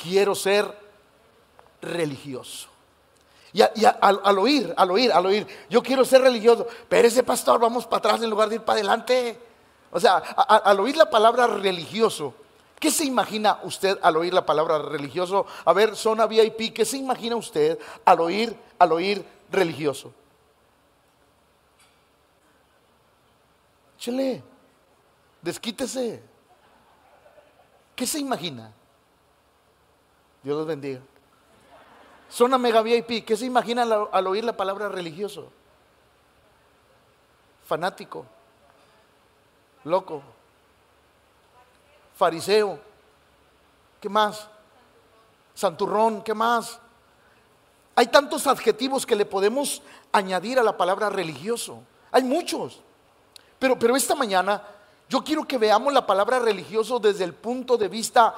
quiero ser religioso. Y, al, oír, al oír, al oír, yo quiero ser religioso, pero ese pastor, vamos para atrás en lugar de ir para adelante. O sea, al oír la palabra religioso, ¿qué se imagina usted al oír la palabra religioso? A ver, zona VIP, ¿qué se imagina usted al oír, al oír religioso? Chele, desquítese. ¿Qué se imagina? Dios los bendiga. Zona Mega VIP, ¿qué se imagina al, oír la palabra religioso? Fanático, loco, fariseo, ¿qué más? Santurrón, ¿qué más? Hay tantos adjetivos que le podemos añadir a la palabra religioso. Hay muchos. Pero, pero esta mañana yo quiero que veamos la palabra religioso desde el punto de vista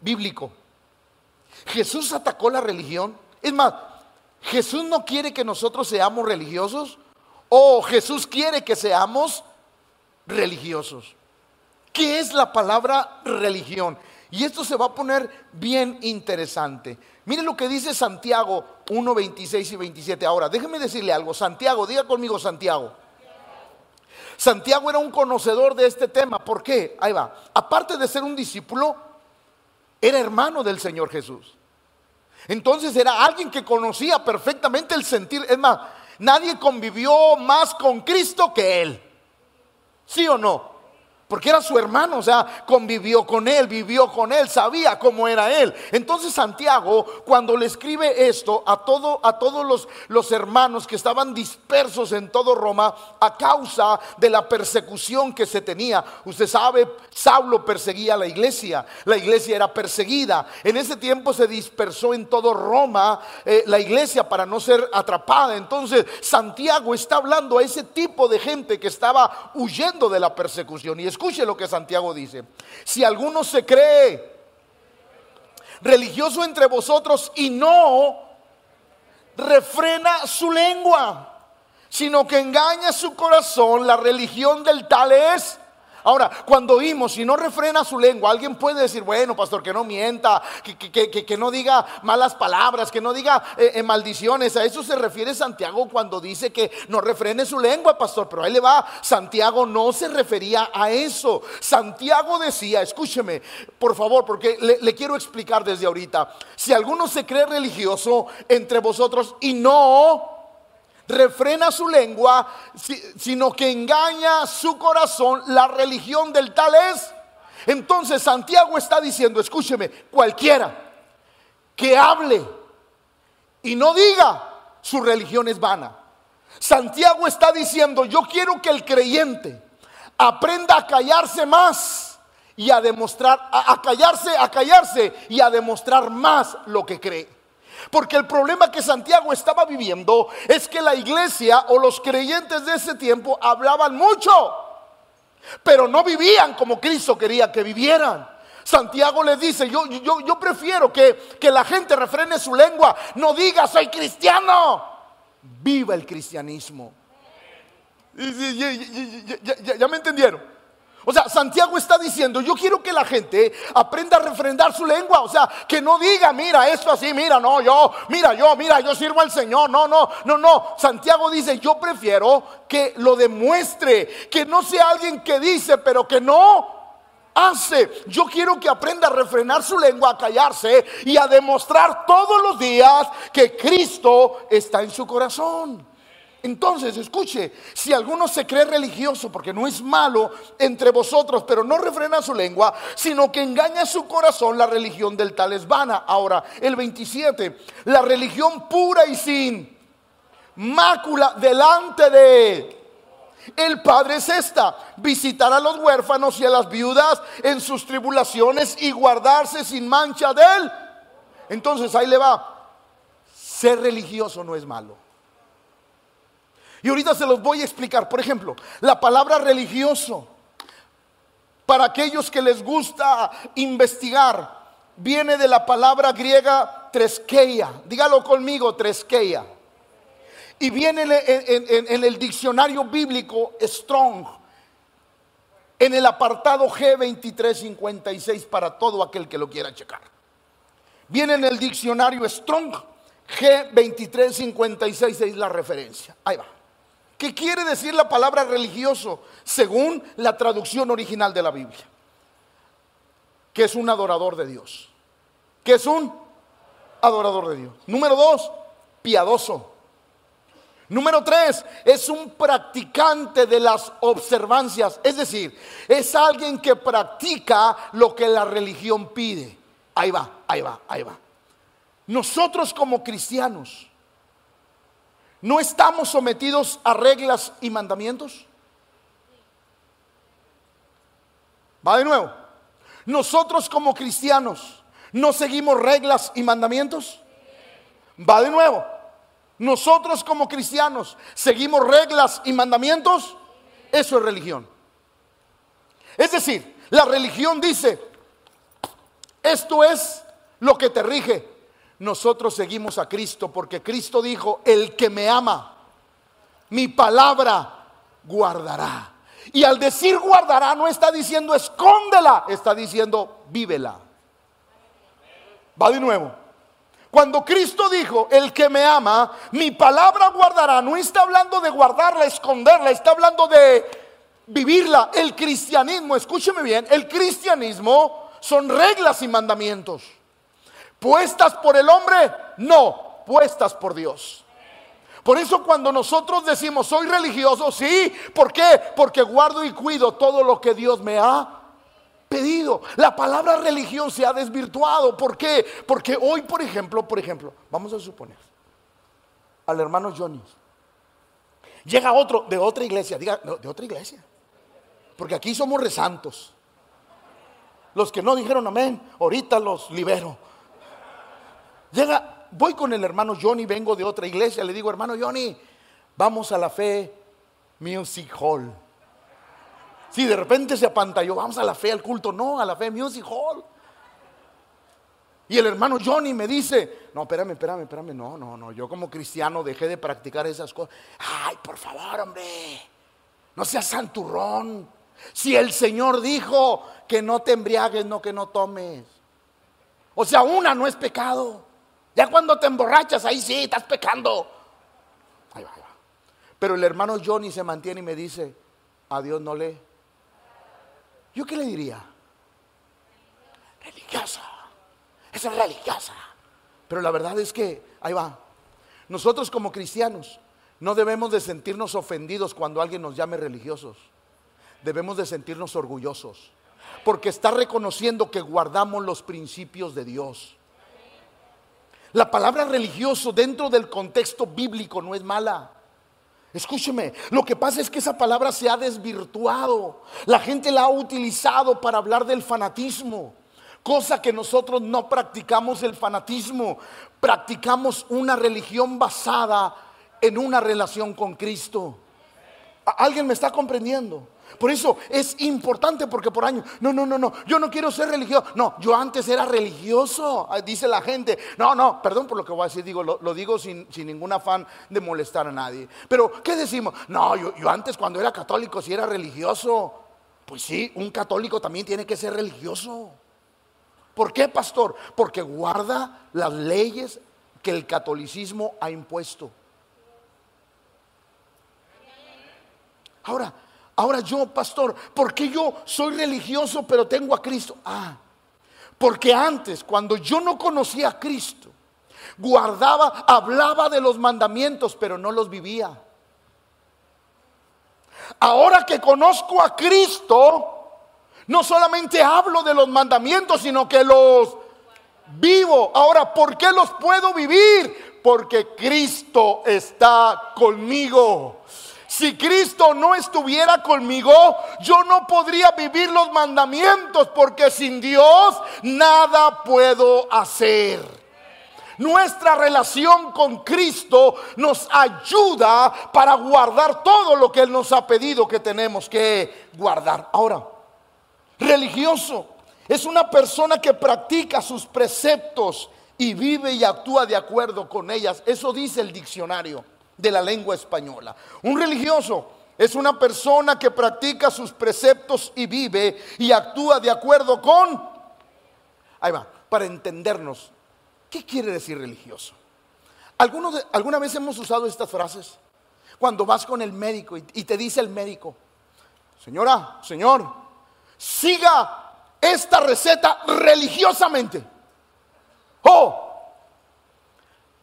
bíblico. Jesús atacó la religión. Es más, Jesús no quiere que nosotros seamos religiosos o Jesús quiere que seamos religiosos. ¿Qué es la palabra religión? Y esto se va a poner bien interesante. Miren lo que dice Santiago 1, 26 y 27. Ahora, déjeme decirle algo. Santiago, diga conmigo Santiago. Santiago era un conocedor de este tema. ¿Por qué? Ahí va. Aparte de ser un discípulo, era hermano del Señor Jesús. Entonces era alguien que conocía perfectamente el sentir. Es más, nadie convivió más con Cristo que él. ¿Sí o no? Porque era su hermano, o sea, convivió con él, vivió con él, sabía cómo era él. Entonces Santiago, cuando le escribe esto a, todo, a todos los, los hermanos que estaban dispersos en todo Roma a causa de la persecución que se tenía, usted sabe, Saulo perseguía a la iglesia, la iglesia era perseguida. En ese tiempo se dispersó en todo Roma eh, la iglesia para no ser atrapada. Entonces Santiago está hablando a ese tipo de gente que estaba huyendo de la persecución. Y Escuche lo que Santiago dice. Si alguno se cree religioso entre vosotros y no refrena su lengua, sino que engaña su corazón, la religión del tal es Ahora, cuando oímos, y no refrena su lengua, alguien puede decir, bueno, pastor, que no mienta, que, no diga malas palabras, que no diga eh, eh, maldiciones. A eso se refiere Santiago cuando dice que no refrene su lengua, pastor. Pero ahí le va, Santiago no se refería a eso. Santiago decía, escúcheme, por favor, porque le, le quiero explicar desde ahorita. Si alguno se cree religioso entre vosotros y no refrena su lengua, sino que engaña su corazón, la religión del tal es. Entonces Santiago está diciendo, escúcheme, cualquiera que hable y no diga, su religión es vana. Santiago está diciendo, yo quiero que el creyente aprenda a callarse más y a demostrar, a callarse, a callarse y a demostrar más lo que cree. Porque el problema que Santiago estaba viviendo es que la iglesia o los creyentes de ese tiempo hablaban mucho, pero no vivían como Cristo quería que vivieran. Santiago le dice, yo, yo, yo prefiero que, que la gente refrene su lengua, no diga soy cristiano, viva el cristianismo. ya me entendieron? O sea, Santiago está diciendo, yo quiero que la gente aprenda a refrendar su lengua. O sea, que no diga, mira, esto así, mira, no, yo, mira, yo, mira, yo sirvo al Señor. No, no, no, no. Santiago dice, yo prefiero que lo demuestre, que no sea alguien que dice, pero que no hace. Yo quiero que aprenda a refrenar su lengua, a callarse y a demostrar todos los días que Cristo está en su corazón. Entonces, escuche, si alguno se cree religioso, porque no es malo entre vosotros, pero no refrena su lengua, sino que engaña su corazón, la religión del tal es vana. Ahora, el 27, la religión pura y sin mácula delante de el Padre es esta, visitar a los huérfanos y a las viudas en sus tribulaciones y guardarse sin mancha de él. Entonces ahí le va, ser religioso no es malo. Y ahorita se los voy a explicar. Por ejemplo, la palabra religioso, para aquellos que les gusta investigar, viene de la palabra griega treskeia. Dígalo conmigo, treskeia. Y viene en, el diccionario bíblico Strong, en el apartado G2356 para todo aquel que lo quiera checar. Viene en el diccionario Strong G2356 es la referencia. Ahí va. ¿Qué quiere decir la palabra religioso según la traducción original de la Biblia? Que es un adorador de Dios. Que es un adorador de Dios. Número dos, piadoso. Número tres, es un practicante de las observancias. Es decir, es alguien que practica lo que la religión pide. Ahí va, ahí va, ahí va. Nosotros como cristianos no estamos sometidos a reglas y mandamientos. Va de nuevo. Nosotros como cristianos no seguimos reglas y mandamientos. Va de nuevo. Nosotros como cristianos seguimos reglas y mandamientos. Eso es religión. Es decir, la religión dice, esto es lo que te rige nosotros seguimos a Cristo porque Cristo dijo, el que me ama, mi palabra guardará. Y al decir guardará no está diciendo escóndela, está diciendo vívela. Va de nuevo. Cuando Cristo dijo, el que me ama, mi palabra guardará, no está hablando de guardarla, esconderla, está hablando de vivirla. El cristianismo, escúcheme bien, el cristianismo son reglas y mandamientos. ¿Puestas por el hombre? No, puestas por Dios. Por eso cuando nosotros decimos soy religioso, sí, ¿por qué? Porque guardo y cuido todo lo que Dios me ha pedido. La palabra religión se ha desvirtuado. ¿Por qué? Porque hoy, por ejemplo, por ejemplo, vamos a suponer al hermano Johnny. Llega otro de otra iglesia, diga, de otra iglesia. Porque aquí somos resantos. Los que no dijeron amén, ahorita los libero. Llega, voy con el hermano Johnny, vengo de otra iglesia, le digo, hermano Johnny, vamos a la fe Music Hall. Si de repente se apantalló, vamos a la fe al culto, no, a la fe Music Hall. Y el hermano Johnny me dice, no, espérame, espérame, espérame, no, no, no, yo como cristiano dejé de practicar esas cosas. Ay, por favor, hombre, no seas santurrón. Si el Señor dijo que no te embriagues, no que no tomes. O sea, una no es pecado. Ya cuando te emborrachas, ahí sí, estás pecando. Ahí va, ahí va. Pero el hermano Johnny se mantiene y me dice, a Dios no le. ¿Yo qué le diría? Religiosa. Esa es religiosa. Pero la verdad es que, ahí va. Nosotros como cristianos no debemos de sentirnos ofendidos cuando alguien nos llame religiosos. Debemos de sentirnos orgullosos. Porque está reconociendo que guardamos los principios de Dios. La palabra religioso dentro del contexto bíblico no es mala. Escúcheme, lo que pasa es que esa palabra se ha desvirtuado. La gente la ha utilizado para hablar del fanatismo, cosa que nosotros no practicamos el fanatismo, practicamos una religión basada en una relación con Cristo. ¿Alguien me está comprendiendo? Por eso es importante porque por años, no, no, no, no, yo no quiero ser religioso. No, yo antes era religioso, ah, dice la gente. No, no, perdón por lo que voy a decir, digo, lo, digo sin, ningún afán de molestar a nadie. Pero, ¿qué decimos? No, yo, yo antes cuando era católico sí era religioso. Pues sí, un católico también tiene que ser religioso. ¿Por qué, pastor? Porque guarda las leyes que el catolicismo ha impuesto. Ahora, Ahora yo, pastor, ¿por qué yo soy religioso pero tengo a Cristo? Ah, porque antes, cuando yo no conocía a Cristo, guardaba, hablaba de los mandamientos, pero no los vivía. Ahora que conozco a Cristo, no solamente hablo de los mandamientos, sino que los vivo. Ahora, ¿por qué los puedo vivir? Porque Cristo está conmigo. Si Cristo no estuviera conmigo, yo no podría vivir los mandamientos porque sin Dios nada puedo hacer. Nuestra relación con Cristo nos ayuda para guardar todo lo que Él nos ha pedido que tenemos que guardar. Ahora, religioso es una persona que practica sus preceptos y vive y actúa de acuerdo con ellas. Eso dice el diccionario de la lengua española. Un religioso es una persona que practica sus preceptos y vive y actúa de acuerdo con... Ahí va, para entendernos ¿Qué quiere decir religioso? ¿Alguna vez hemos usado estas frases? Cuando vas con el médico y, te dice el médico, señora, señor, siga esta receta religiosamente. Oh,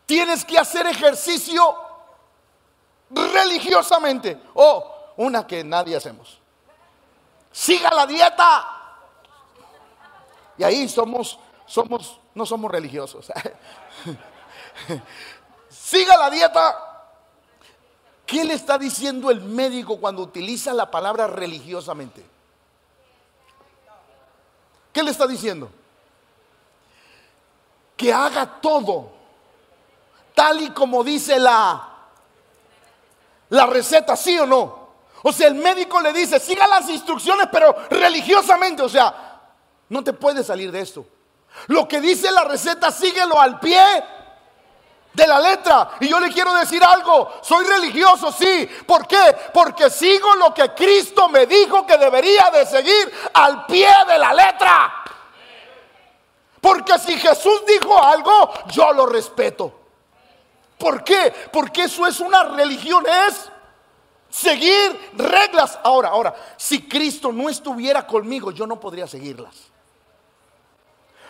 tienes que hacer ejercicio religiosamente. Oh, una que nadie hacemos. Siga la dieta. Y ahí somos, somos, no somos religiosos. Siga la dieta. ¿Qué le está diciendo el médico cuando utiliza la palabra religiosamente? ¿Qué le está diciendo? Que haga todo tal y como dice la la receta, ¿sí o no? O sea, el médico le dice, siga las instrucciones, pero religiosamente, o sea, no te puedes salir de esto. Lo que dice la receta, síguelo al pie de la letra. Y yo le quiero decir algo, soy religioso, sí. ¿Por qué? Porque sigo lo que Cristo me dijo que debería de seguir al pie de la letra. Porque si Jesús dijo algo, yo lo respeto. ¿Por qué? Porque eso es una religión, es seguir reglas. Ahora, ahora, si Cristo no estuviera conmigo, yo no podría seguirlas.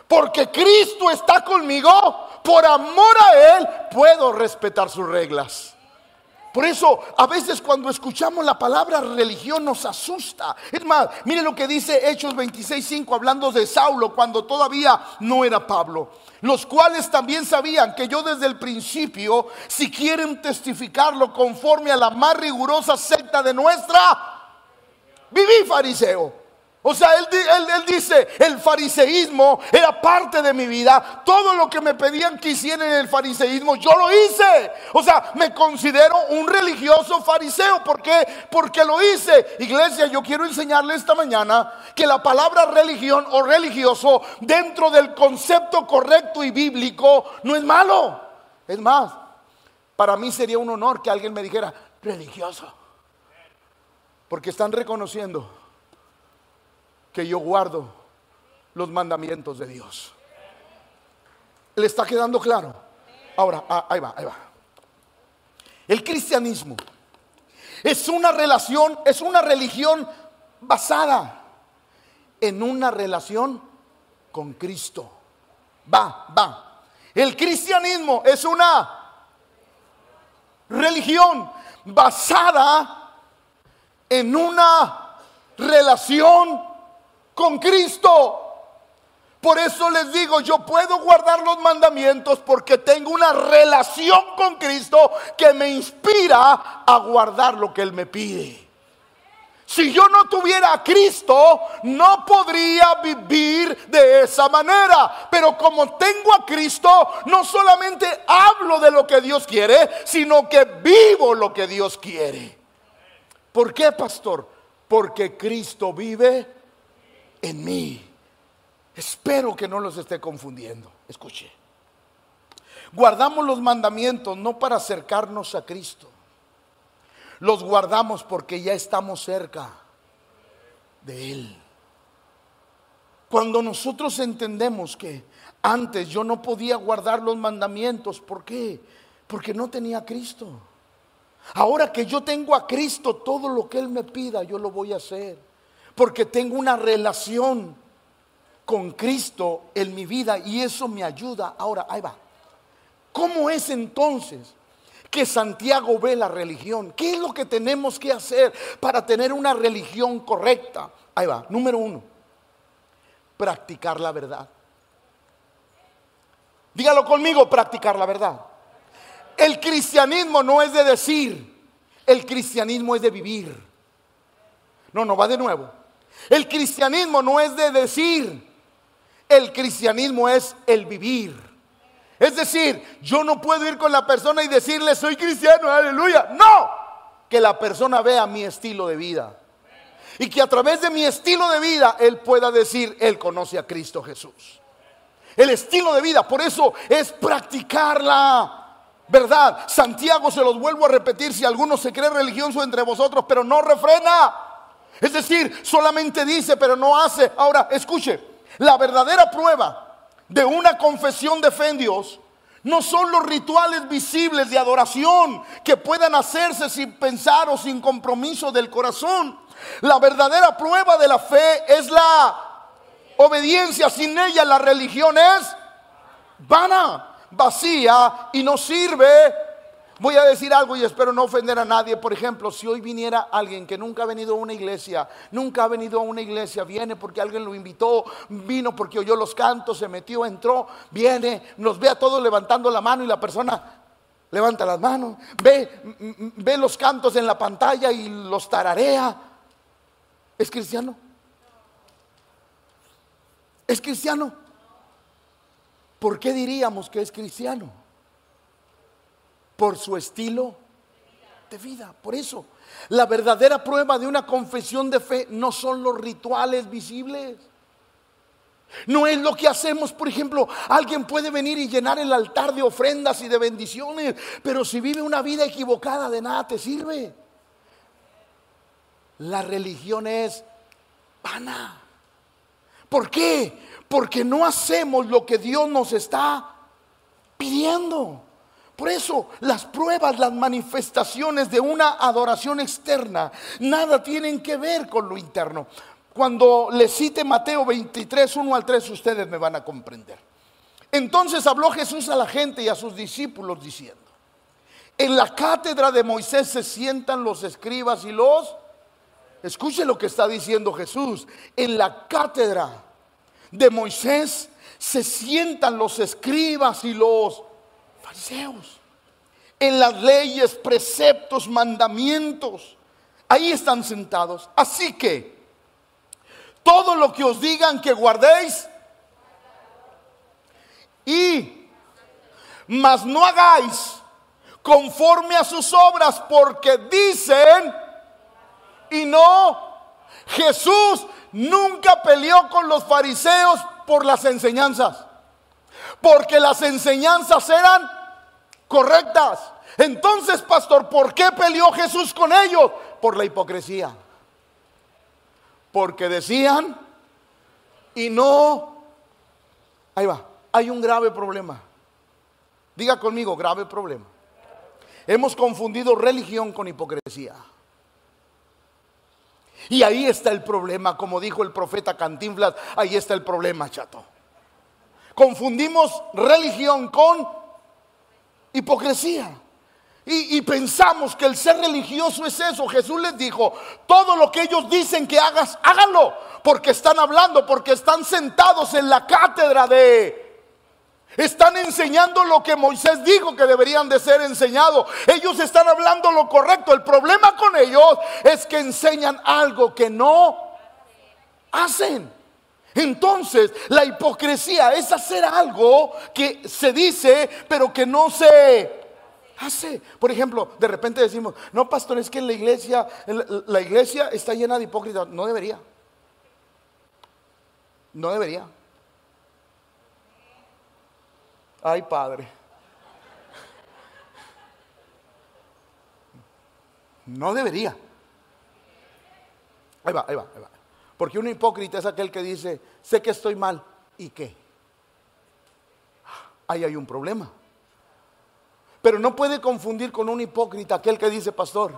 Porque Cristo está conmigo, por amor a Él, puedo respetar sus reglas. Por eso a veces cuando escuchamos la palabra religión nos asusta. Es más, mire lo que dice Hechos 26.5 hablando de Saulo cuando todavía no era Pablo. Los cuales también sabían que yo desde el principio, si quieren testificarlo conforme a la más rigurosa secta de nuestra, viví fariseo. O sea, él, dice, el fariseísmo era parte de mi vida. Todo lo que me pedían que hiciera en el fariseísmo, yo lo hice. O sea, me considero un religioso fariseo. ¿Por qué? Porque lo hice. Iglesia, yo quiero enseñarle esta mañana que la palabra religión o religioso dentro del concepto correcto y bíblico no es malo. Es más, para mí sería un honor que alguien me dijera, religioso. Porque están reconociendo que yo guardo los mandamientos de Dios. ¿Le está quedando claro? Ahora, ah, ahí va, ahí va. El cristianismo es una relación, es una religión basada en una relación con Cristo. Va, va. El cristianismo es una religión basada en una relación con Cristo. Por eso les digo, yo puedo guardar los mandamientos porque tengo una relación con Cristo que me inspira a guardar lo que Él me pide. Si yo no tuviera a Cristo, no podría vivir de esa manera. Pero como tengo a Cristo, no solamente hablo de lo que Dios quiere, sino que vivo lo que Dios quiere. ¿Por qué, pastor? Porque Cristo vive en mí. Espero que no los esté confundiendo. Escuche. Guardamos los mandamientos no para acercarnos a Cristo. Los guardamos porque ya estamos cerca de Él. Cuando nosotros entendemos que antes yo no podía guardar los mandamientos, ¿por qué? Porque no tenía a Cristo. Ahora que yo tengo a Cristo, todo lo que Él me pida, yo lo voy a hacer porque tengo una relación con Cristo en mi vida y eso me ayuda. Ahora, ahí va. ¿Cómo es entonces que Santiago ve la religión? ¿Qué es lo que tenemos que hacer para tener una religión correcta? Ahí va, número uno, practicar la verdad. Dígalo conmigo, practicar la verdad. El cristianismo no es de decir, el cristianismo es de vivir. No, no, va de nuevo. El cristianismo no es de decir, el cristianismo es el vivir. Es decir, yo no puedo ir con la persona y decirle, soy cristiano, aleluya. No, que la persona vea mi estilo de vida. Y que a través de mi estilo de vida él pueda decir, él conoce a Cristo Jesús. El estilo de vida, por eso es practicarla. ¿Verdad? Santiago se los vuelvo a repetir, si alguno se cree religioso entre vosotros, pero no refrena. Es decir, solamente dice pero no hace. Ahora, escuche, la verdadera prueba de una confesión de fe en Dios no son los rituales visibles de adoración que puedan hacerse sin pensar o sin compromiso del corazón. La verdadera prueba de la fe es la obediencia. Sin ella la religión es vana, vacía y no sirve Voy a decir algo y espero no ofender a nadie. Por ejemplo, si hoy viniera alguien que nunca ha venido a una iglesia, nunca ha venido a una iglesia, viene porque alguien lo invitó, vino porque oyó los cantos, se metió, entró, viene, nos ve a todos levantando la mano y la persona levanta las manos, ve, ve los cantos en la pantalla y los tararea. ¿Es cristiano? ¿Es cristiano? ¿Por qué diríamos que es cristiano? Por su estilo de vida. Por eso, la verdadera prueba de una confesión de fe no son los rituales visibles. No es lo que hacemos, por ejemplo, alguien puede venir y llenar el altar de ofrendas y de bendiciones, pero si vive una vida equivocada, de nada te sirve. La religión es vana. ¿Por qué? Porque no hacemos lo que Dios nos está pidiendo. Por eso las pruebas, las manifestaciones de una adoración externa, nada tienen que ver con lo interno. Cuando le cite Mateo 23, 1 al 3, ustedes me van a comprender. Entonces habló Jesús a la gente y a sus discípulos diciendo, en la cátedra de Moisés se sientan los escribas y los... Escuche lo que está diciendo Jesús. En la cátedra de Moisés se sientan los escribas y los fariseos. En las leyes, preceptos, mandamientos. Ahí están sentados. Así que todo lo que os digan que guardéis y mas no hagáis conforme a sus obras porque dicen y no Jesús nunca peleó con los fariseos por las enseñanzas porque las enseñanzas eran correctas. Entonces, pastor, ¿por qué peleó Jesús con ellos? Por la hipocresía. Porque decían y no... Ahí va, hay un grave problema. Diga conmigo, grave problema. Hemos confundido religión con hipocresía. Y ahí está el problema, como dijo el profeta Cantinflas, ahí está el problema, chato. Confundimos religión con hipocresía. Y, pensamos que el ser religioso es eso. Jesús les dijo, todo lo que ellos dicen que hagas, háganlo. Porque están hablando, porque están sentados en la cátedra de... Están enseñando lo que Moisés dijo que deberían de ser enseñados. Ellos están hablando lo correcto. El problema con ellos es que enseñan algo que no hacen. Entonces, la hipocresía es hacer algo que se dice, pero que no se hace. Por ejemplo, de repente decimos, no, pastor, es que la iglesia, la iglesia está llena de hipócritas. No debería. No debería. Ay, Padre. No debería. Ahí va, ahí va, ahí va. Porque un hipócrita es aquel que dice, sé que estoy mal. ¿Y qué? Ahí hay un problema. Pero no puede confundir con un hipócrita aquel que dice, pastor,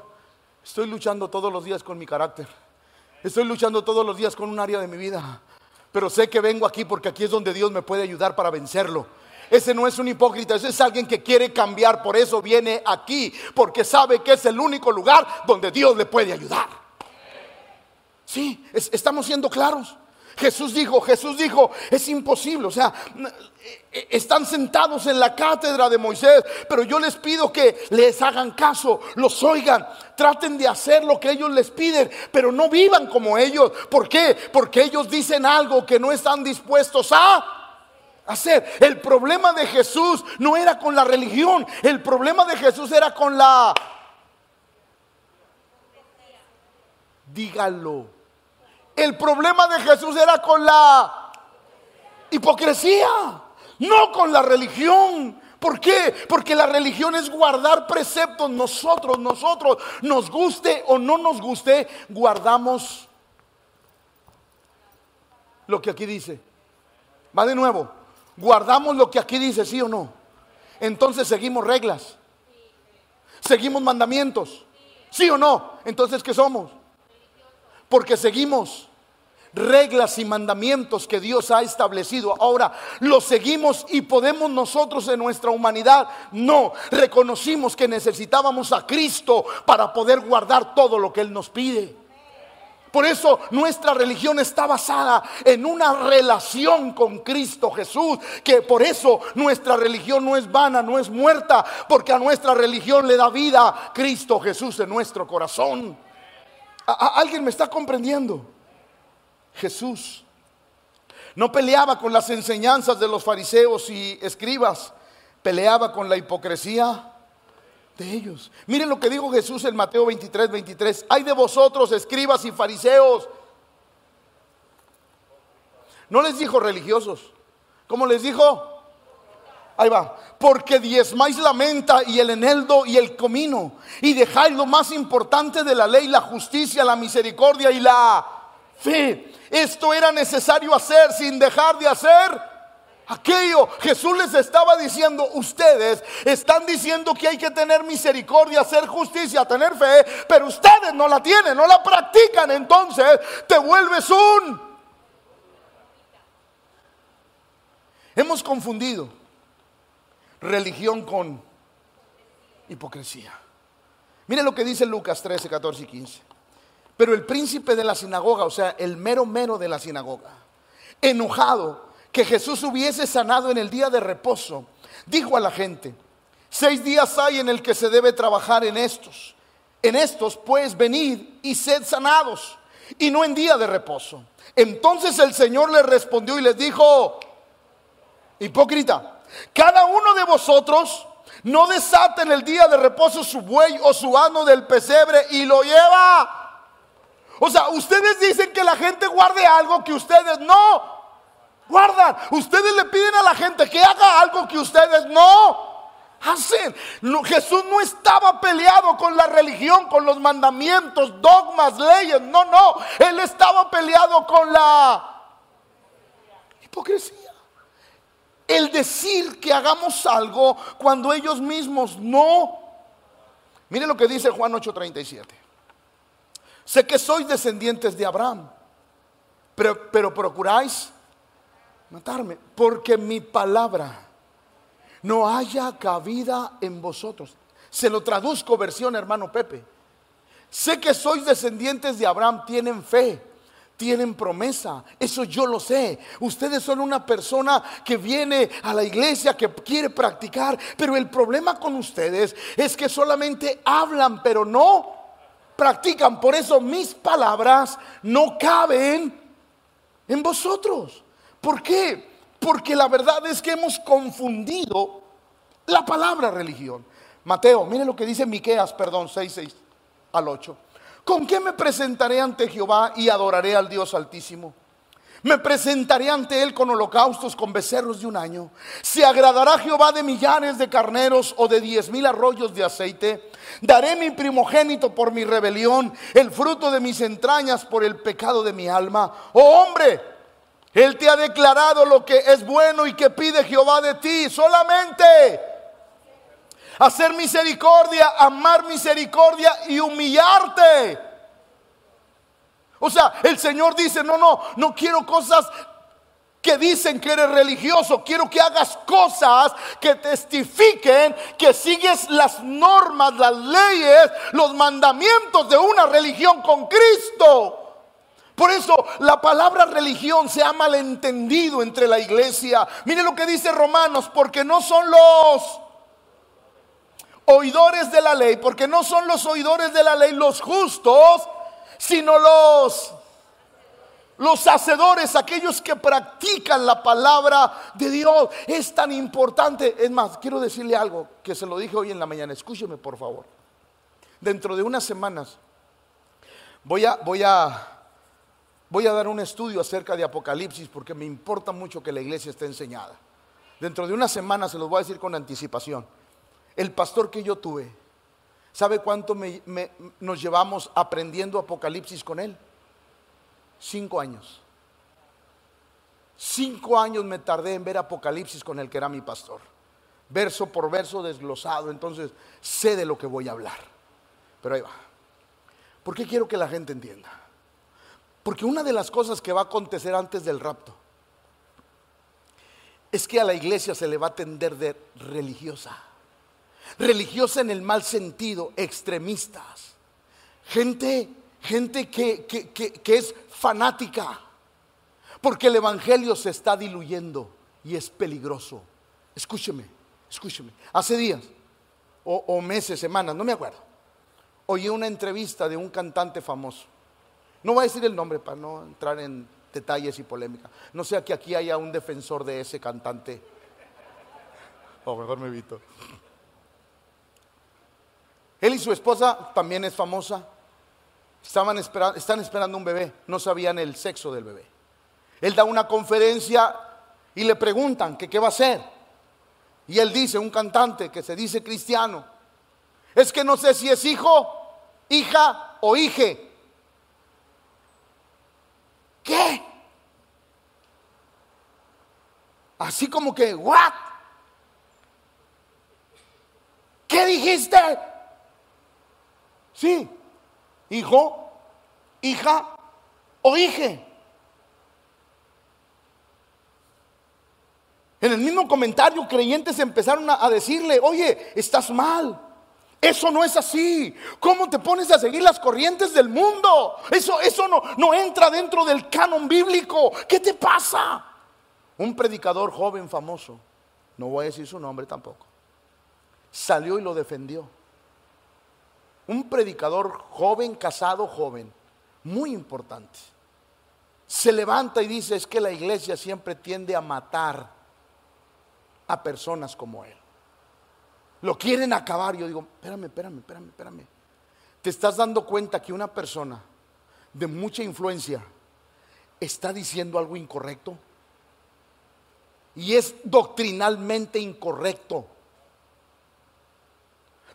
estoy luchando todos los días con mi carácter. Estoy luchando todos los días con un área de mi vida. Pero sé que vengo aquí porque aquí es donde Dios me puede ayudar para vencerlo. Ese no es un hipócrita, ese es alguien que quiere cambiar. Por eso viene aquí, porque sabe que es el único lugar donde Dios le puede ayudar. Sí, estamos siendo claros. Jesús dijo, Jesús dijo, es imposible, o sea, e, están sentados en la cátedra de Moisés, pero yo les pido que les hagan caso, los oigan, traten de hacer lo que ellos les piden, pero no vivan como ellos. ¿Por qué? Porque ellos dicen algo que no están dispuestos a hacer. El problema de Jesús no era con la religión, el problema de Jesús era con la... Dígalo el problema de Jesús era con la hipocresía, no con la religión. ¿Por qué? Porque la religión es guardar preceptos. Nosotros, nosotros, nos guste o no nos guste, guardamos lo que aquí dice. Va de nuevo. guardamos lo que aquí dice, sí o no. Entonces seguimos reglas. Seguimos mandamientos. ¿Sí o no? Entonces, ¿qué somos? Porque seguimos reglas y mandamientos que Dios ha establecido. Ahora, ¿los seguimos y podemos nosotros en nuestra humanidad? No, reconocimos que necesitábamos a Cristo para poder guardar todo lo que Él nos pide. Por eso nuestra religión está basada en una relación con Cristo Jesús, que por eso nuestra religión no es vana, no es muerta, porque a nuestra religión le da vida Cristo Jesús en nuestro corazón. ¿Alguien me está comprendiendo? Jesús no peleaba con las enseñanzas de los fariseos y escribas, peleaba con la hipocresía de ellos. Miren lo que dijo Jesús en Mateo 23, 23. Hay de vosotros, escribas y fariseos. No les dijo religiosos. ¿Cómo les dijo? Ahí va. Porque diezmáis la menta y el eneldo y el comino. Y dejáis lo más importante de la ley, la justicia, la misericordia y la fe. Esto era necesario hacer sin dejar de hacer aquello. Jesús les estaba diciendo, ustedes están diciendo que hay que tener misericordia, hacer justicia, tener fe, pero ustedes no la tienen, no la practican. Entonces te vuelves un... Hemos confundido religión con hipocresía. Mire lo que dice Lucas 13, 14 y 15. Pero el príncipe de la sinagoga, o sea, el mero mero de la sinagoga, enojado, que Jesús hubiese sanado en el día de reposo, dijo a la gente, seis días hay en el que se debe trabajar en estos. En estos, pues, venid y sed sanados, y no en día de reposo. Entonces el Señor les respondió y les dijo, hipócrita, cada uno de vosotros no desata en el día de reposo su buey o su ano del pesebre y lo lleva. O sea, ustedes dicen que la gente guarde algo que ustedes no guardan. Ustedes le piden a la gente que haga algo que ustedes no hacen. Jesús no estaba peleado con la religión, con los mandamientos, dogmas, leyes. No, no. Él estaba peleado con la hipocresía. El decir que hagamos algo cuando ellos mismos no. Miren lo que dice Juan 8:37. Sé que sois descendientes de Abraham, pero, pero procuráis matarme, porque mi palabra no haya cabida en vosotros. Se lo traduzco versión hermano Pepe. Sé que sois descendientes de Abraham, tienen fe, tienen promesa, eso yo lo sé. Ustedes son una persona que viene a la iglesia, que quiere practicar, pero el problema con ustedes es que solamente hablan, pero no practican. Por eso mis palabras no caben en vosotros. ¿Por qué? Porque la verdad es que hemos confundido la palabra religión. Mateo, mire lo que dice Miqueas, perdón, 6, 6 al 8. ¿Con qué me presentaré ante Jehová y adoraré al Dios Altísimo? Me presentaré ante Él con holocaustos, con becerros de un año. ¿Se agradará Jehová de millares de carneros o de diez mil arroyos de aceite? Daré mi primogénito por mi rebelión, el fruto de mis entrañas por el pecado de mi alma. Oh hombre, él te ha declarado lo que es bueno y que pide Jehová de ti. Solamente hacer misericordia, amar misericordia y humillarte. O sea, el Señor dice, no, no, no quiero cosas que dicen que eres religioso. Quiero que hagas cosas que testifiquen que sigues las normas, las leyes, los mandamientos de una religión con Cristo. Por eso la palabra religión se ha malentendido entre la iglesia. Mire lo que dice Romanos, porque no son los oidores de la ley, porque no son los oidores de la ley los justos, sino los los hacedores, aquellos que practican la palabra de Dios. Es tan importante. Es más, quiero decirle algo que se lo dije hoy en la mañana. Escúcheme, por favor. Dentro de unas semanas voy a voy a Voy a dar un estudio acerca de Apocalipsis porque me importa mucho que la iglesia esté enseñada. Dentro de una semana se los voy a decir con anticipación. El pastor que yo tuve, ¿sabe cuánto nos llevamos aprendiendo Apocalipsis con él? Cinco años. Cinco años me tardé en ver Apocalipsis con el que era mi pastor. Verso por verso desglosado. Entonces sé de lo que voy a hablar. Pero ahí va. ¿Por qué quiero que la gente entienda? Porque una de las cosas que va a acontecer antes del rapto es que a la iglesia se le va a tender de religiosa. Religiosa en el mal sentido, extremistas. Gente, gente que, que es fanática. Porque el Evangelio se está diluyendo y es peligroso. Escúcheme, escúcheme. Hace días, o, o meses, semanas, no me acuerdo, oí una entrevista de un cantante famoso. No voy a decir el nombre para no entrar en detalles y polémica. No sea que aquí haya un defensor de ese cantante. O mejor me evito. Él y su esposa también es famosa. Estaban están esperando un bebé. No sabían el sexo del bebé. Él da una conferencia y le preguntan que qué va a hacer. Y él dice, un cantante que se dice cristiano, es que no sé si es hijo, hija o hije. ¿Qué? Así como que, ¿what? ¿Qué dijiste? Sí, hijo, hija o hije. En el mismo comentario, creyentes empezaron a, decirle, oye, estás mal. Eso no es así. ¿Cómo te pones a seguir las corrientes del mundo? Eso, eso no, no entra dentro del canon bíblico. ¿Qué te pasa? Un predicador joven famoso, no voy a decir su nombre tampoco, salió y lo defendió. Un predicador joven, casado, joven, muy importante. Se levanta y dice, es que la iglesia siempre tiende a matar a personas como él. Lo quieren acabar. Yo digo, espérame, espérame, espérame, espérame. Te estás dando cuenta que una persona de mucha influencia está diciendo algo incorrecto. Y es doctrinalmente incorrecto.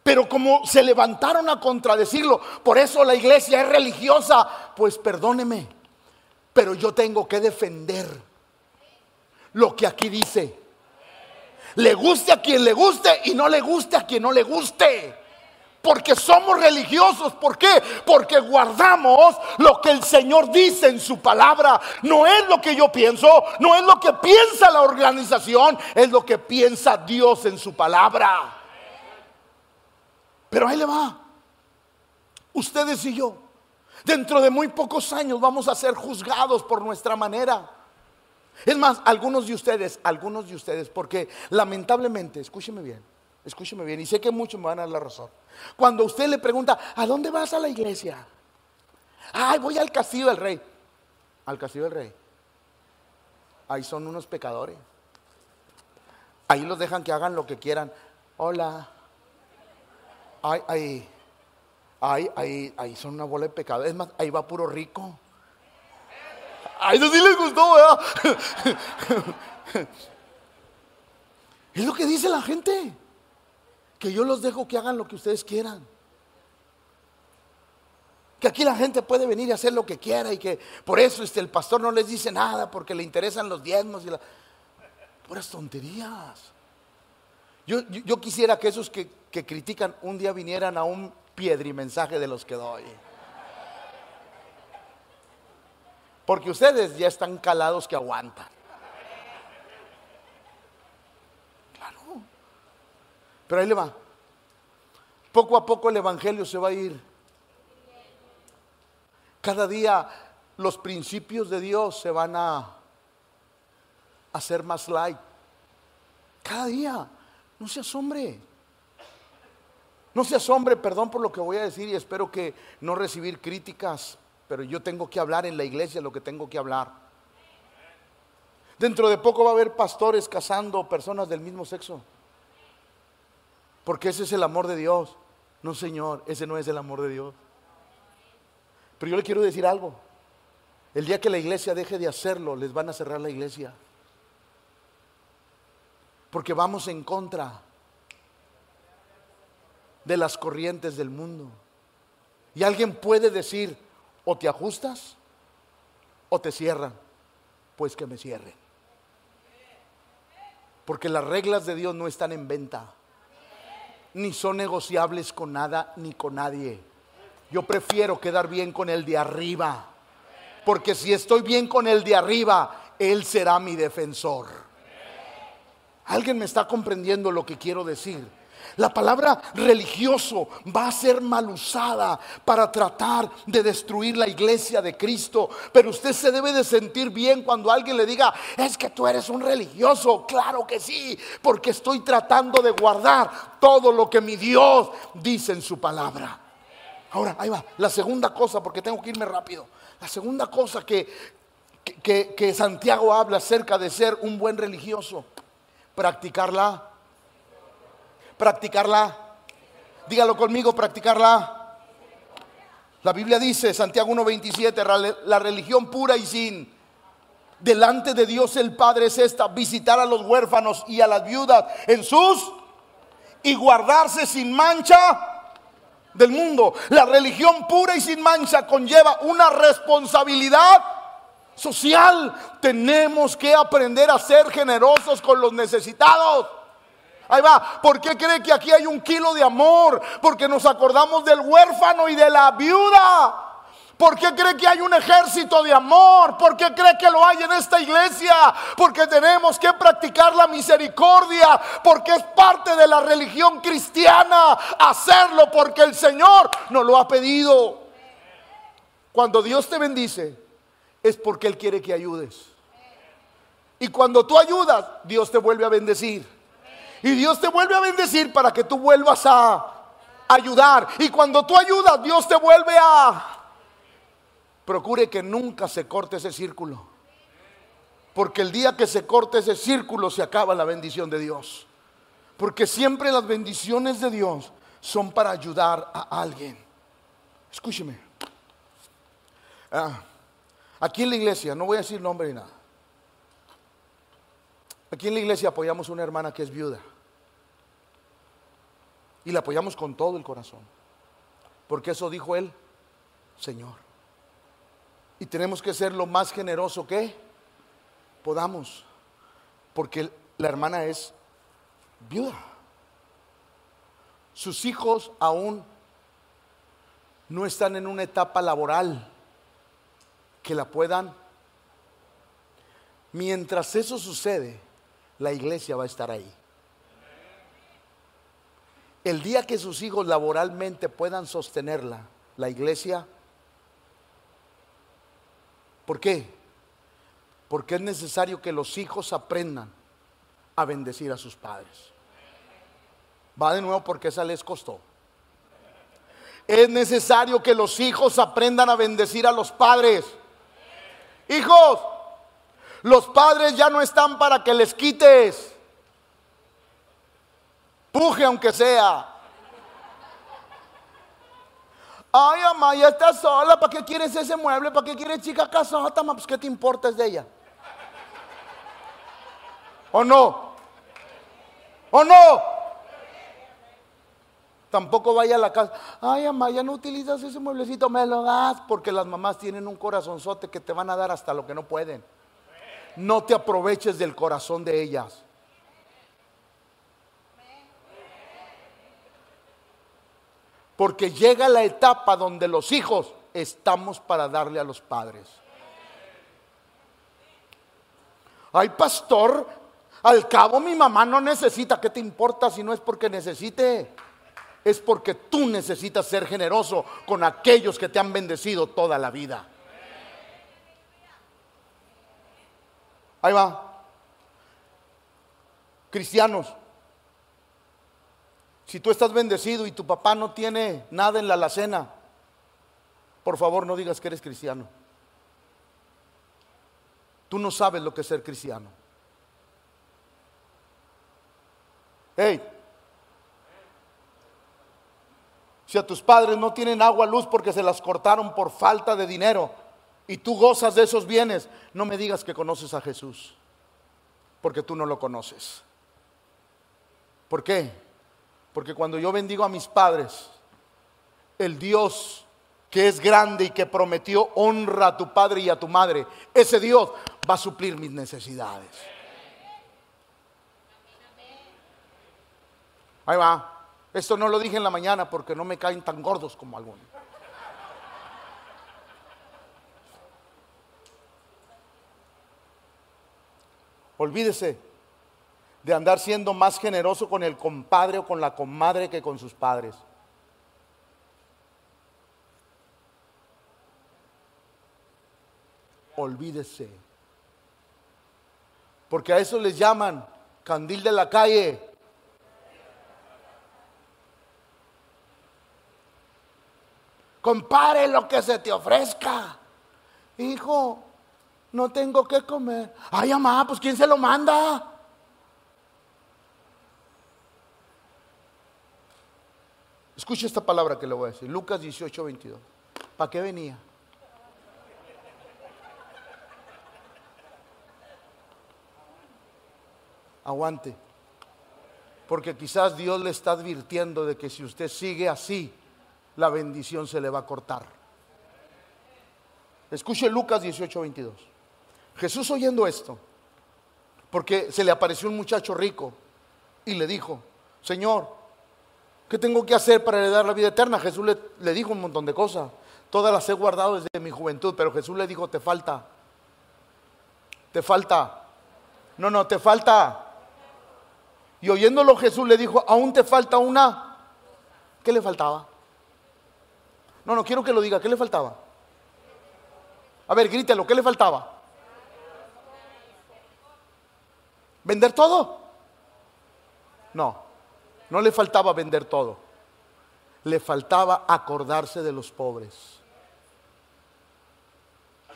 Pero como se levantaron a contradecirlo, por eso la iglesia es religiosa, pues perdóneme, pero yo tengo que defender lo que aquí dice. Le guste a quien le guste y no le guste a quien no le guste. Porque somos religiosos. ¿Por qué? Porque guardamos lo que el Señor dice en su palabra. No es lo que yo pienso, no es lo que piensa la organización, es lo que piensa Dios en su palabra. Pero ahí le va. Ustedes y yo, dentro de muy pocos años vamos a ser juzgados por nuestra manera. Es más, algunos de ustedes, algunos de ustedes, porque lamentablemente, escúcheme bien, escúcheme bien, y sé que muchos me van a dar la razón. Cuando usted le pregunta, ¿a dónde vas a la iglesia? Ay, voy al castillo del rey. Al castillo del rey. Ahí son unos pecadores. Ahí los dejan que hagan lo que quieran. Hola. Ay, ay, ay, ay, son una bola de pecadores. Es más, ahí va puro rico. A eso sí les gustó, ¿verdad? Es lo que dice la gente. Que yo los dejo que hagan lo que ustedes quieran. Que aquí la gente puede venir y hacer lo que quiera y que por eso este, el pastor no les dice nada porque le interesan los diezmos y las puras tonterías. Yo, yo, quisiera que esos que, que critican un día vinieran a un piedri mensaje de los que doy. Porque ustedes ya están calados que aguantan. Claro. Pero ahí le va. Poco a poco el Evangelio se va a ir. Cada día los principios de Dios se van a hacer más light. Cada día. No se asombre. No se asombre, perdón por lo que voy a decir y espero que no recibir críticas pero yo tengo que hablar en la iglesia lo que tengo que hablar. Dentro de poco va a haber pastores casando personas del mismo sexo. Porque ese es el amor de Dios. No, Señor, ese no es el amor de Dios. Pero yo le quiero decir algo. El día que la iglesia deje de hacerlo, les van a cerrar la iglesia. Porque vamos en contra de las corrientes del mundo. Y alguien puede decir, o te ajustas o te cierran. Pues que me cierren. Porque las reglas de Dios no están en venta, ni son negociables con nada ni con nadie. Yo prefiero quedar bien con el de arriba, porque si estoy bien con el de arriba, Él será mi defensor. ¿Alguien me está comprendiendo lo que quiero decir? La palabra religioso va a ser mal usada para tratar de destruir la iglesia de Cristo. Pero usted se debe de sentir bien cuando alguien le diga, es que tú eres un religioso. Claro que sí, porque estoy tratando de guardar todo lo que mi Dios dice en su palabra. Ahora, ahí va, la segunda cosa, porque tengo que irme rápido. La segunda cosa que, que, que Santiago habla acerca de ser un buen religioso, practicarla practicarla. Dígalo conmigo, practicarla. La Biblia dice, Santiago 1.27, la religión pura y sin delante de Dios el Padre es esta, visitar a los huérfanos y a las viudas en sus y guardarse sin mancha del mundo. La religión pura y sin mancha conlleva una responsabilidad social. Tenemos que aprender a ser generosos con los necesitados. Ahí va. ¿Por qué cree que aquí hay un kilo de amor? Porque nos acordamos del huérfano y de la viuda. ¿Por qué cree que hay un ejército de amor? ¿Por qué cree que lo hay en esta iglesia? Porque tenemos que practicar la misericordia, porque es parte de la religión cristiana hacerlo, porque el Señor nos lo ha pedido. Cuando Dios te bendice, es porque Él quiere que ayudes. Y cuando tú ayudas, Dios te vuelve a bendecir. Y Dios te vuelve a bendecir para que tú vuelvas a ayudar. Y cuando tú ayudas, Dios te vuelve a... Procure que nunca se corte ese círculo. Porque el día que se corte ese círculo se acaba la bendición de Dios. Porque siempre las bendiciones de Dios son para ayudar a alguien. Escúcheme. Ah, aquí en la iglesia, no voy a decir nombre ni nada. Aquí en la iglesia apoyamos a una hermana que es viuda. Y la apoyamos con todo el corazón. Porque eso dijo él, Señor. Y tenemos que ser lo más generoso que podamos. Porque la hermana es viuda. Sus hijos aún no están en una etapa laboral que la puedan. Mientras eso sucede, la iglesia va a estar ahí. El día que sus hijos laboralmente puedan sostenerla, la iglesia, ¿por qué? Porque es necesario que los hijos aprendan a bendecir a sus padres. Va de nuevo porque esa les costó. Es necesario que los hijos aprendan a bendecir a los padres. Hijos, los padres ya no están para que les quites. Puje aunque sea. Ay, mamá, ya está sola. ¿Para qué quieres ese mueble? ¿Para qué quieres chica casota? Pues, ¿qué te importa es de ella? ¿O no? ¿O no? Tampoco vaya a la casa. Ay, mamá, ya no utilizas ese mueblecito, me lo das. Porque las mamás tienen un corazonzote que te van a dar hasta lo que no pueden no te aproveches del corazón de ellas. Porque llega la etapa donde los hijos estamos para darle a los padres. Ay, pastor, al cabo mi mamá no necesita. ¿Qué te importa si no es porque necesite? Es porque tú necesitas ser generoso con aquellos que te han bendecido toda la vida. Ahí va. Cristianos, si tú estás bendecido y tu papá no tiene nada en la alacena, por favor no digas que eres cristiano. Tú no sabes lo que es ser cristiano. Hey, si a tus padres no tienen agua, luz porque se las cortaron por falta de dinero, y tú gozas de esos bienes, no me digas que conoces a Jesús, porque tú no lo conoces. ¿Por qué? Porque cuando yo bendigo a mis padres, el Dios que es grande y que prometió honra a tu padre y a tu madre, ese Dios va a suplir mis necesidades. Ahí va. Esto no lo dije en la mañana porque no me caen tan gordos como algunos. Olvídese de andar siendo más generoso con el compadre o con la comadre que con sus padres. Olvídese. Porque a eso les llaman candil de la calle. Compare lo que se te ofrezca. Hijo, no tengo que comer. Ay, mamá, pues ¿quién se lo manda? Escuche esta palabra que le voy a decir. Lucas 18, 22. ¿Para qué venía? Aguante. Porque quizás Dios le está advirtiendo de que si usted sigue así, la bendición se le va a cortar. Escuche Lucas 18, 22. Jesús oyendo esto, porque se le apareció un muchacho rico y le dijo, Señor, ¿qué tengo que hacer para heredar la vida eterna? Jesús le, le dijo un montón de cosas. Todas las he guardado desde mi juventud, pero Jesús le dijo, te falta. Te falta. No, no, te falta. Y oyéndolo Jesús le dijo, aún te falta una. ¿Qué le faltaba? No, no quiero que lo diga, ¿qué le faltaba? A ver, grítelo, ¿qué le faltaba? ¿Vender todo? No, no le faltaba vender todo. Le faltaba acordarse de los pobres.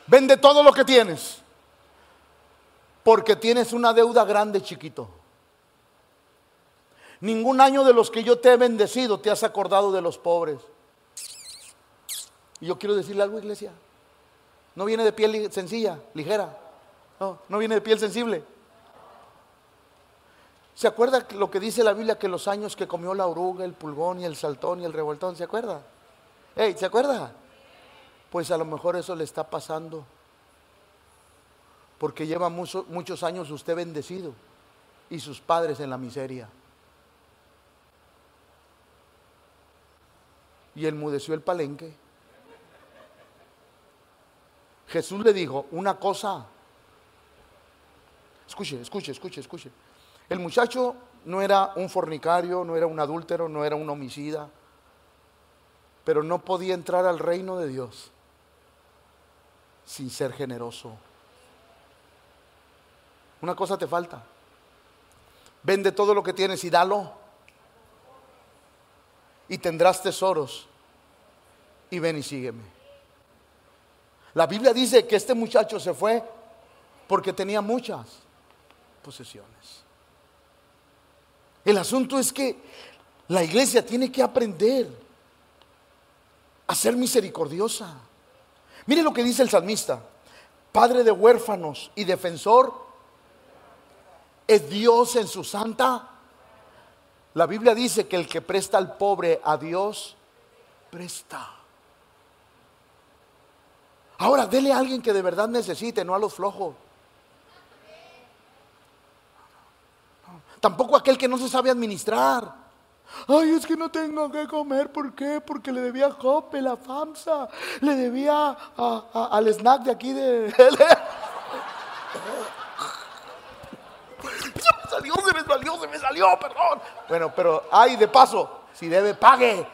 Vende todo lo que tienes. Porque tienes una deuda grande, chiquito. Ningún año de los que yo te he bendecido te has acordado de los pobres. Y yo quiero decirle algo, iglesia. No viene de piel sencilla, ligera. No, no viene de piel sensible. ¿Se acuerda lo que dice la Biblia que los años que comió la oruga, el pulgón y el saltón y el revoltón, ¿se acuerda? Hey, ¿se acuerda? Pues a lo mejor eso le está pasando. Porque lleva muchos años usted bendecido y sus padres en la miseria. Y enmudeció el palenque. Jesús le dijo una cosa. Escuche, escuche, escuche, escuche. El muchacho no era un fornicario, no era un adúltero, no era un homicida, pero no podía entrar al reino de Dios sin ser generoso. Una cosa te falta. Vende todo lo que tienes y dalo. Y tendrás tesoros. Y ven y sígueme. La Biblia dice que este muchacho se fue porque tenía muchas posesiones. El asunto es que la iglesia tiene que aprender a ser misericordiosa. Mire lo que dice el salmista. Padre de huérfanos y defensor es Dios en su santa. La Biblia dice que el que presta al pobre a Dios, presta. Ahora, dele a alguien que de verdad necesite, no a los flojos. Tampoco aquel que no se sabe administrar. Ay, es que no tengo que comer. ¿Por qué? Porque le debía a Jope, la FAMSA. Le debía al snack de aquí de... se me salió, se me salió, se me salió, perdón. Bueno, pero, ay, de paso, si debe, pague.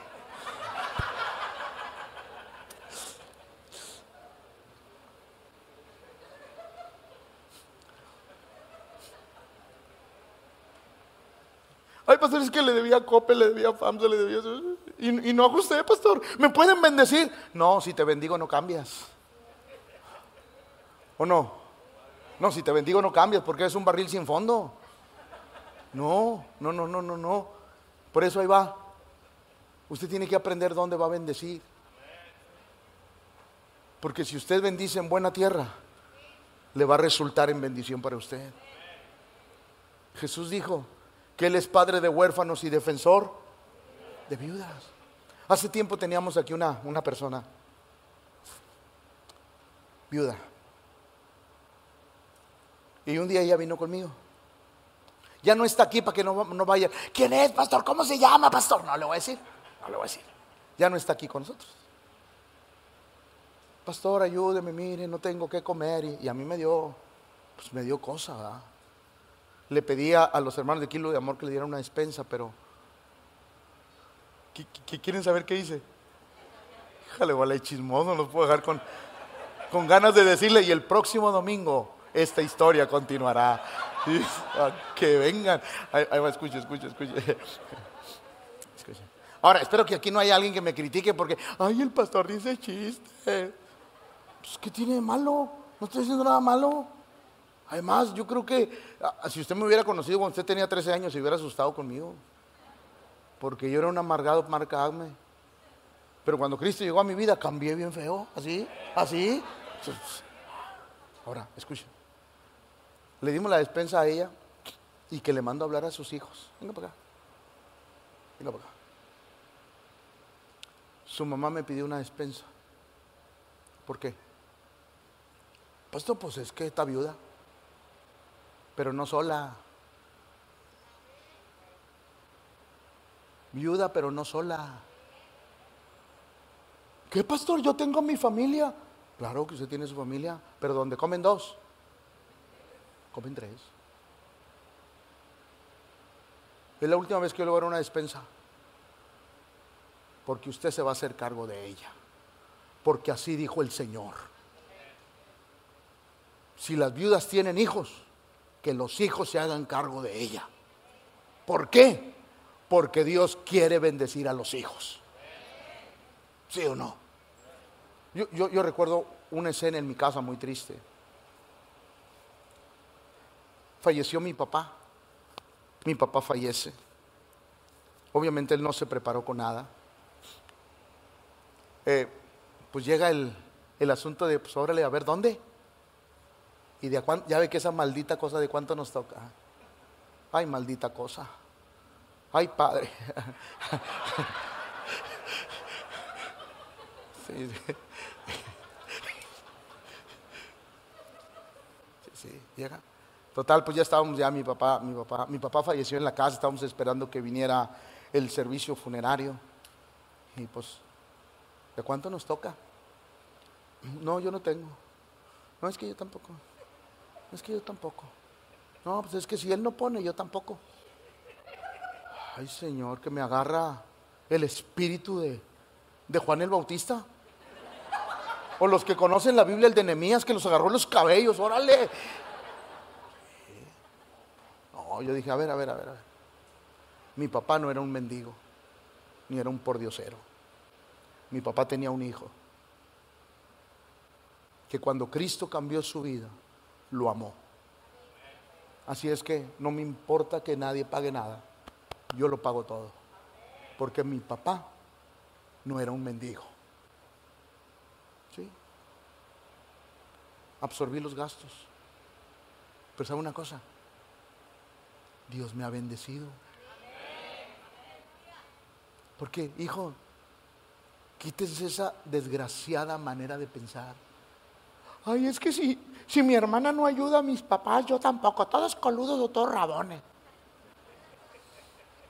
Ay, pastor, es que le debía Cope, le debía FAMSA, le debía... Y, y no usted, pastor. ¿Me pueden bendecir? No, si te bendigo no cambias. ¿O no? No, si te bendigo no cambias porque es un barril sin fondo. No, no, no, no, no, no. Por eso ahí va. Usted tiene que aprender dónde va a bendecir. Porque si usted bendice en buena tierra, le va a resultar en bendición para usted. Jesús dijo, que Él es padre de huérfanos y defensor de viudas. Hace tiempo teníamos aquí una, una persona viuda. Y un día ella vino conmigo. Ya no está aquí para que no, no vaya. ¿Quién es, pastor? ¿Cómo se llama, pastor? No le voy a decir. No le voy a decir. Ya no está aquí con nosotros. Pastor, ayúdeme, mire, no tengo que comer. Y, a mí me dio, pues me dio cosa, ¿verdad? Le pedía a los hermanos de Kilo de Amor que le dieran una despensa, pero ¿qué, quieren saber qué hice? Híjale, vale, chismoso, no los puedo dejar con, con ganas de decirle. Y el próximo domingo esta historia continuará. Que vengan. Ahí, va, escuche, escuche, escuche. Ahora, espero que aquí no haya alguien que me critique porque, ay, el pastor dice chiste. Pues, ¿qué tiene de malo? No estoy diciendo nada malo. Además, yo creo que ah, si usted me hubiera conocido cuando usted tenía 13 años, se hubiera asustado conmigo. Porque yo era un amargado marcadme. Pero cuando Cristo llegó a mi vida, cambié bien feo. Así, así. Ahora, escuchen. Le dimos la despensa a ella y que le mando a hablar a sus hijos. Venga para acá. Venga para acá. Su mamá me pidió una despensa. ¿Por qué? Pastor, pues es que está viuda. Pero no sola. Viuda, pero no sola. ¿Qué pastor? Yo tengo mi familia. Claro que usted tiene su familia, pero donde comen dos, comen tres. Es la última vez que yo le voy a dar una despensa. Porque usted se va a hacer cargo de ella. Porque así dijo el Señor. Si las viudas tienen hijos, que los hijos se hagan cargo de ella. ¿Por qué? Porque Dios quiere bendecir a los hijos. ¿Sí o no? Yo, recuerdo una escena en mi casa muy triste falleció mi papá. Mi papá fallece. Obviamente él no se preparó con nada. Eh, pues llega el, asunto de, pues órale, a ver, ¿dónde? Y de ya ve que esa maldita cosa de cuánto nos toca. Ay, maldita cosa. Ay, padre. sí, sí, llega. Total, pues ya estábamos, ya mi papá, mi papá, mi papá falleció en la casa, estábamos esperando que viniera el servicio funerario. Y pues, ¿de cuánto nos toca? No, yo no tengo. No, es que yo tampoco. No, es que yo tampoco. No, pues es que si él no pone, yo tampoco. Ay, Señor, que me agarra el espíritu de, de Juan el Bautista. O los que conocen la Biblia, el de Nehemías, que los agarró los cabellos. Órale, yo dije, a ver, a ver, a ver, a ver. Mi papá no era un mendigo, ni era un pordiosero. Mi papá tenía un hijo que cuando Cristo cambió su vida, lo amó. Así es que no me importa que nadie pague nada, yo lo pago todo. Porque mi papá no era un mendigo. ¿Sí? Absorbí los gastos. Pero ¿sabe una cosa? Dios me ha bendecido. Porque, hijo, quítese esa desgraciada manera de pensar. Ay, es que si, si mi hermana no ayuda a mis papás, yo tampoco. Todos coludos o todos rabones.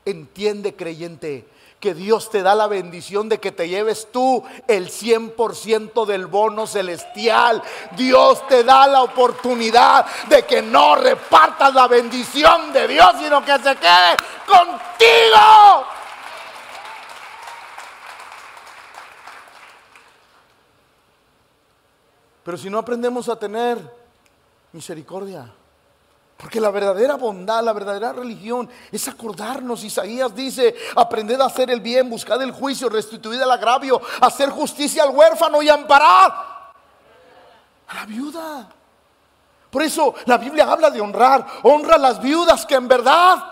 Entiende, creyente, que Dios te da la bendición de que te lleves tú el 100% del bono celestial. Dios te da la oportunidad de que no repartas la bendición de Dios, sino que se quede contigo. Pero si no aprendemos a tener misericordia, porque la verdadera bondad, la verdadera religión es acordarnos. Isaías dice, aprended a hacer el bien, buscad el juicio, restituid el agravio, hacer justicia al huérfano y amparar a la viuda. Por eso la Biblia habla de honrar. Honra a las viudas que en verdad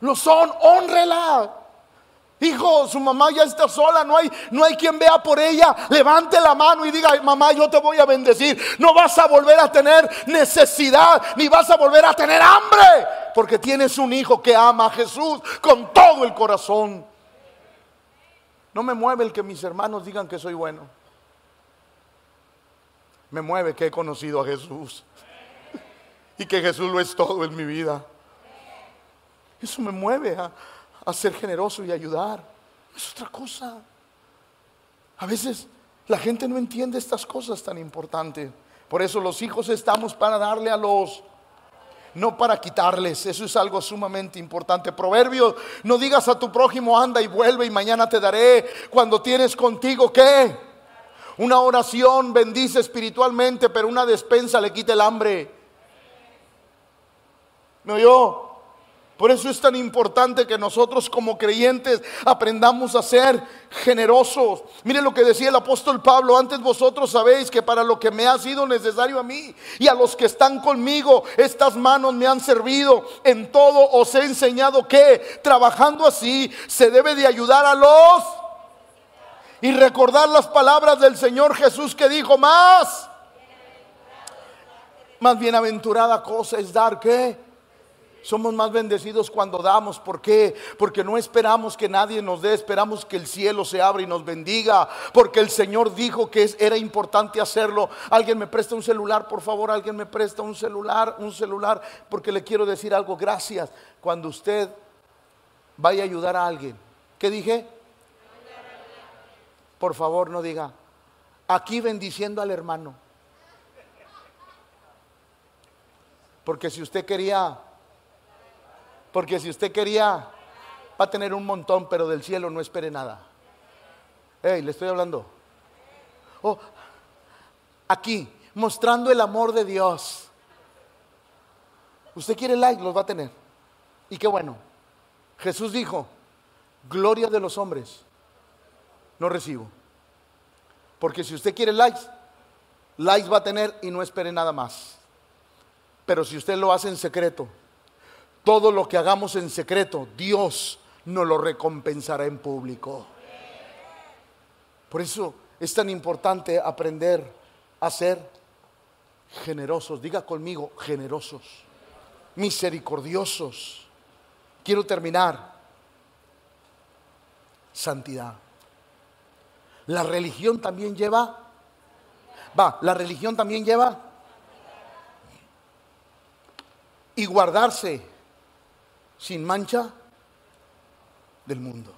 lo son. Honrela. Hijo, su mamá ya está sola, no hay, no hay quien vea por ella. Levante la mano y diga, mamá, yo te voy a bendecir. No vas a volver a tener necesidad, ni vas a volver a tener hambre, porque tienes un hijo que ama a Jesús con todo el corazón. No me mueve el que mis hermanos digan que soy bueno. Me mueve que he conocido a Jesús y que Jesús lo es todo en mi vida. Eso me mueve a, a ser generoso y ayudar. Es otra cosa. A veces la gente no entiende estas cosas tan importantes. Por eso los hijos estamos para darle a los, no para quitarles. Eso es algo sumamente importante. Proverbio, no digas a tu prójimo, anda y vuelve y mañana te daré. Cuando tienes contigo, ¿qué? Una oración bendice espiritualmente, pero una despensa le quita el hambre. ¿Me oyó? Por eso es tan importante que nosotros como creyentes aprendamos a ser generosos. Mire lo que decía el apóstol Pablo, antes vosotros sabéis que para lo que me ha sido necesario a mí y a los que están conmigo, estas manos me han servido. En todo os he enseñado que trabajando así se debe de ayudar a los y recordar las palabras del Señor Jesús que dijo más. Más bienaventurada cosa es dar que somos más bendecidos cuando damos. ¿Por qué? Porque no esperamos que nadie nos dé, esperamos que el cielo se abra y nos bendiga. Porque el Señor dijo que era importante hacerlo. Alguien me presta un celular, por favor, alguien me presta un celular, un celular, porque le quiero decir algo. Gracias. Cuando usted vaya a ayudar a alguien, ¿qué dije? Por favor, no diga, aquí bendiciendo al hermano. Porque si usted quería porque si usted quería, va a tener un montón, pero del cielo no espere nada. Hey, le estoy hablando. Oh, aquí, mostrando el amor de Dios. Usted quiere like, los va a tener. Y qué bueno. Jesús dijo, gloria de los hombres, no recibo. Porque si usted quiere likes, likes va a tener y no espere nada más. Pero si usted lo hace en secreto, todo lo que hagamos en secreto, Dios nos lo recompensará en público. Por eso es tan importante aprender a ser generosos. Diga conmigo, generosos, misericordiosos. Quiero terminar. Santidad. La religión también lleva, va, la religión también lleva y guardarse sin mancha del mundo.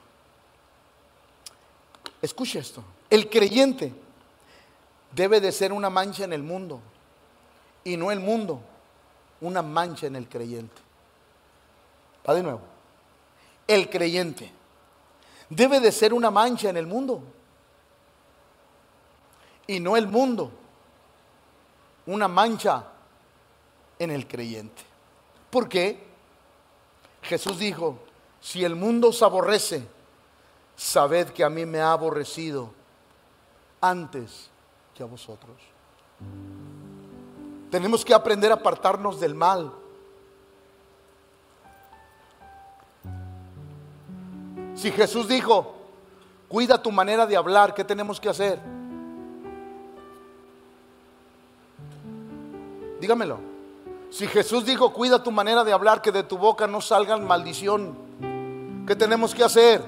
Escuche esto. El creyente debe de ser una mancha en el mundo y no el mundo una mancha en el creyente. Va de nuevo. El creyente debe de ser una mancha en el mundo y no el mundo una mancha en el creyente. ¿Por qué? Jesús dijo, si el mundo os aborrece, sabed que a mí me ha aborrecido antes que a vosotros. Tenemos que aprender a apartarnos del mal. Si Jesús dijo, cuida tu manera de hablar, ¿qué tenemos que hacer? Dígamelo. Si Jesús dijo, cuida tu manera de hablar, que de tu boca no salgan maldición, ¿qué tenemos que hacer?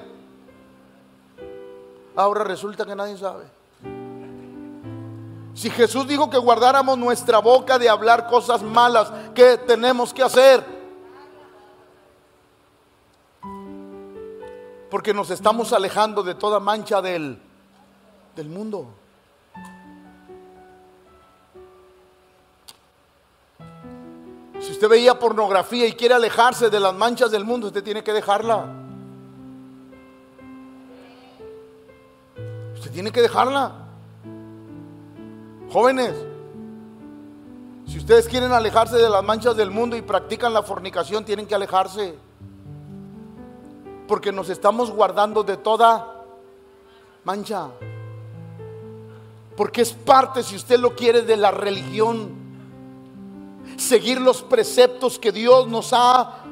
Ahora resulta que nadie sabe. Si Jesús dijo que guardáramos nuestra boca de hablar cosas malas, ¿qué tenemos que hacer? Porque nos estamos alejando de toda mancha del, del mundo. Usted veía pornografía y quiere alejarse de las manchas del mundo, usted tiene que dejarla. Usted tiene que dejarla. Jóvenes, si ustedes quieren alejarse de las manchas del mundo y practican la fornicación, tienen que alejarse. Porque nos estamos guardando de toda mancha. Porque es parte, si usted lo quiere, de la religión seguir los preceptos que Dios nos ha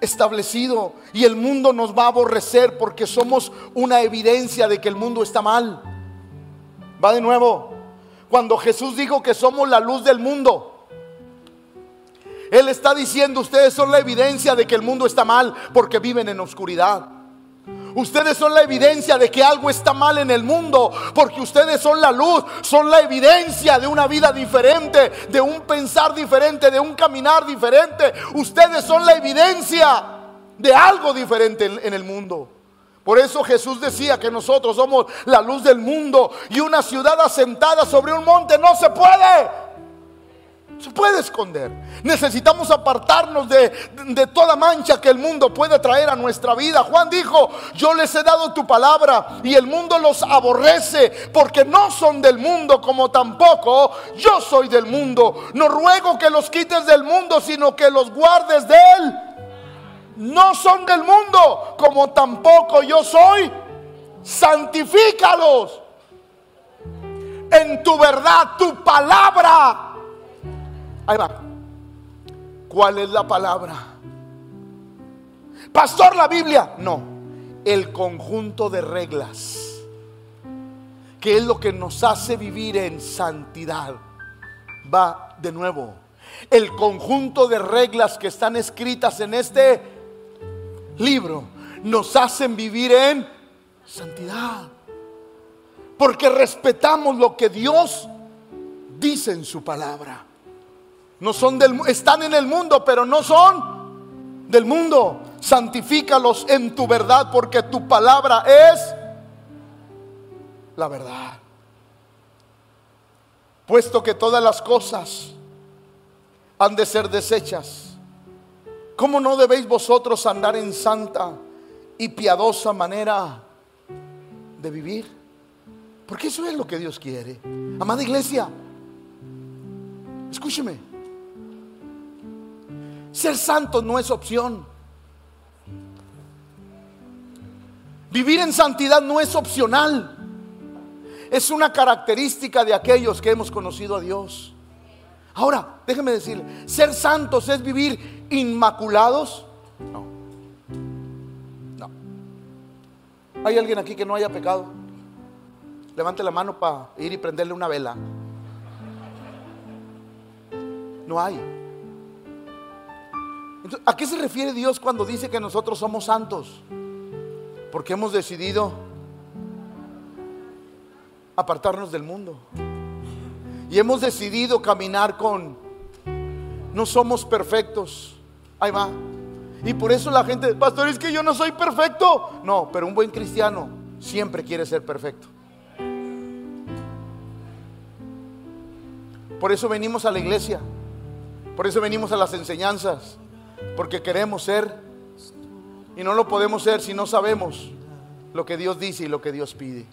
establecido y el mundo nos va a aborrecer porque somos una evidencia de que el mundo está mal. Va de nuevo. Cuando Jesús dijo que somos la luz del mundo, Él está diciendo, ustedes son la evidencia de que el mundo está mal porque viven en oscuridad. Ustedes son la evidencia de que algo está mal en el mundo, porque ustedes son la luz, son la evidencia de una vida diferente, de un pensar diferente, de un caminar diferente. Ustedes son la evidencia de algo diferente en, el mundo. Por eso Jesús decía que nosotros somos la luz del mundo y una ciudad asentada sobre un monte no se puede se puede esconder. Necesitamos apartarnos de, de, toda mancha que el mundo puede traer a nuestra vida. Juan dijo, yo les he dado tu palabra y el mundo los aborrece porque no son del mundo como tampoco yo soy del mundo. No ruego que los quites del mundo, sino que los guardes de él. No son del mundo como tampoco yo soy. Santifícalos en tu verdad, tu palabra Ahí va. ¿Cuál es la palabra? Pastor, la Biblia. No, el conjunto de reglas, que es lo que nos hace vivir en santidad. Va de nuevo. El conjunto de reglas que están escritas en este libro nos hacen vivir en santidad. Porque respetamos lo que Dios dice en su palabra. No son del están en el mundo, pero no son del mundo. Santifícalos en tu verdad, porque tu palabra es la verdad. Puesto que todas las cosas han de ser desechas, ¿cómo no debéis vosotros andar en santa y piadosa manera de vivir? Porque eso es lo que Dios quiere. Amada iglesia, escúcheme. Ser santo no es opción. Vivir en santidad no es opcional. Es una característica de aquellos que hemos conocido a Dios. Ahora, déjeme decirle, ser santos es vivir inmaculados. No. No. ¿Hay alguien aquí que no haya pecado? Levante la mano para ir y prenderle una vela. No hay. ¿A qué se refiere Dios cuando dice que nosotros somos santos? Porque hemos decidido apartarnos del mundo. Y hemos decidido caminar con... No somos perfectos. Ahí va. Y por eso la gente, pastor, es que yo no soy perfecto. No, pero un buen cristiano siempre quiere ser perfecto. Por eso venimos a la iglesia. Por eso venimos a las enseñanzas. Porque queremos ser y no lo podemos ser si no sabemos lo que Dios dice y lo que Dios pide.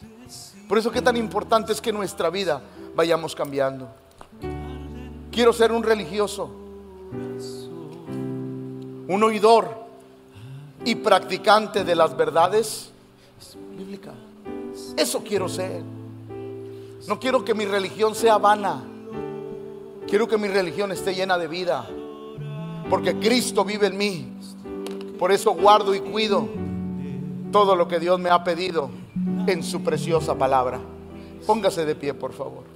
Por eso qué tan importante es que nuestra vida vayamos cambiando. Quiero ser un religioso, un oidor y practicante de las verdades bíblicas. Eso quiero ser. No quiero que mi religión sea vana. Quiero que mi religión esté llena de vida porque Cristo vive en mí. Por eso guardo y cuido todo lo que Dios me ha pedido en su preciosa palabra. Póngase de pie, por favor.